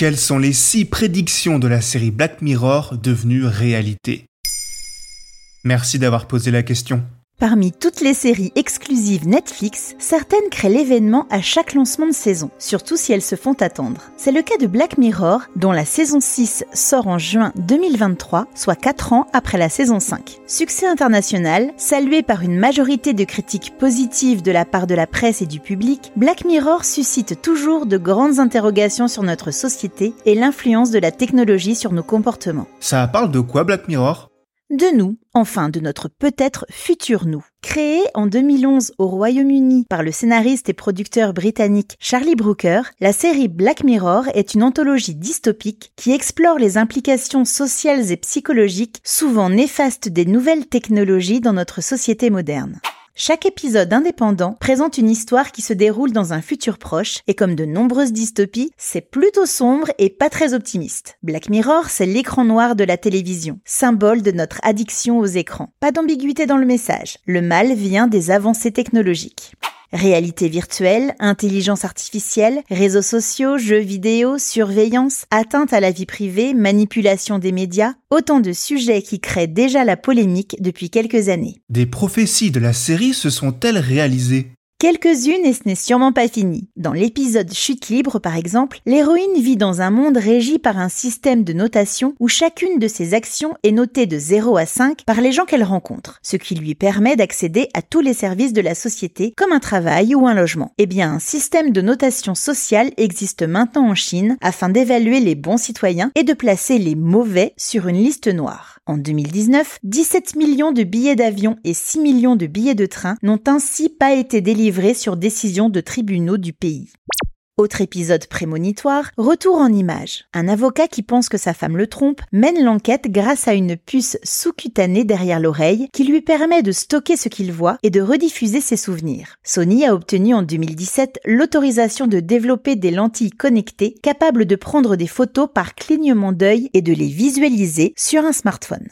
Quelles sont les six prédictions de la série Black Mirror devenues réalité? Merci d'avoir posé la question. Parmi toutes les séries exclusives Netflix, certaines créent l'événement à chaque lancement de saison, surtout si elles se font attendre. C'est le cas de Black Mirror, dont la saison 6 sort en juin 2023, soit 4 ans après la saison 5. Succès international, salué par une majorité de critiques positives de la part de la presse et du public, Black Mirror suscite toujours de grandes interrogations sur notre société et l'influence de la technologie sur nos comportements. Ça parle de quoi Black Mirror? De nous, enfin de notre peut-être futur nous. Créé en 2011 au Royaume-Uni par le scénariste et producteur britannique Charlie Brooker, la série Black Mirror est une anthologie dystopique qui explore les implications sociales et psychologiques souvent néfastes des nouvelles technologies dans notre société moderne. Chaque épisode indépendant présente une histoire qui se déroule dans un futur proche et comme de nombreuses dystopies, c'est plutôt sombre et pas très optimiste. Black Mirror, c'est l'écran noir de la télévision, symbole de notre addiction aux écrans. Pas d'ambiguïté dans le message. Le mal vient des avancées technologiques. Réalité virtuelle, intelligence artificielle, réseaux sociaux, jeux vidéo, surveillance, atteinte à la vie privée, manipulation des médias, autant de sujets qui créent déjà la polémique depuis quelques années. Des prophéties de la série se sont-elles réalisées? Quelques-unes et ce n'est sûrement pas fini. Dans l'épisode Chute libre par exemple, l'héroïne vit dans un monde régi par un système de notation où chacune de ses actions est notée de 0 à 5 par les gens qu'elle rencontre, ce qui lui permet d'accéder à tous les services de la société comme un travail ou un logement. Eh bien, un système de notation sociale existe maintenant en Chine afin d'évaluer les bons citoyens et de placer les mauvais sur une liste noire. En 2019, 17 millions de billets d'avion et 6 millions de billets de train n'ont ainsi pas été délivrés sur décision de tribunaux du pays. Autre épisode prémonitoire, retour en image. Un avocat qui pense que sa femme le trompe mène l'enquête grâce à une puce sous-cutanée derrière l'oreille qui lui permet de stocker ce qu'il voit et de rediffuser ses souvenirs. Sony a obtenu en 2017 l'autorisation de développer des lentilles connectées capables de prendre des photos par clignement d'œil et de les visualiser sur un smartphone.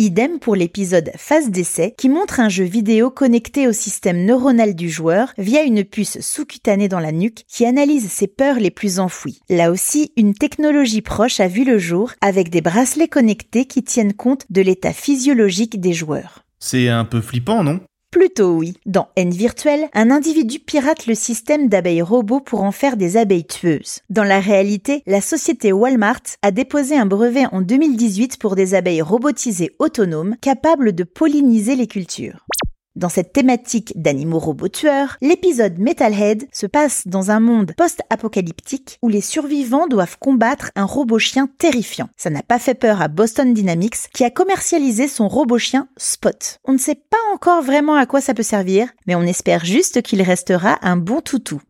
Idem pour l'épisode phase d'essai qui montre un jeu vidéo connecté au système neuronal du joueur via une puce sous-cutanée dans la nuque qui analyse ses peurs les plus enfouies. Là aussi, une technologie proche a vu le jour avec des bracelets connectés qui tiennent compte de l'état physiologique des joueurs. C'est un peu flippant, non? Plutôt oui. Dans N virtuel, un individu pirate le système d'abeilles robots pour en faire des abeilles tueuses. Dans la réalité, la société Walmart a déposé un brevet en 2018 pour des abeilles robotisées autonomes capables de polliniser les cultures. Dans cette thématique d'animaux robots tueurs, l'épisode Metalhead se passe dans un monde post-apocalyptique où les survivants doivent combattre un robot chien terrifiant. Ça n'a pas fait peur à Boston Dynamics qui a commercialisé son robot chien Spot. On ne sait pas encore vraiment à quoi ça peut servir, mais on espère juste qu'il restera un bon toutou.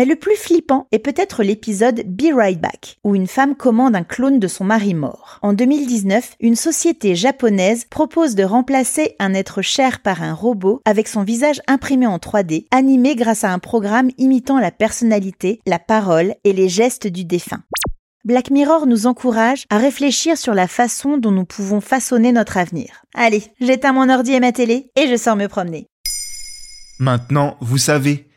Mais le plus flippant est peut-être l'épisode Be Right Back, où une femme commande un clone de son mari mort. En 2019, une société japonaise propose de remplacer un être cher par un robot avec son visage imprimé en 3D, animé grâce à un programme imitant la personnalité, la parole et les gestes du défunt. Black Mirror nous encourage à réfléchir sur la façon dont nous pouvons façonner notre avenir. Allez, j'éteins mon ordi et ma télé et je sors me promener. Maintenant, vous savez,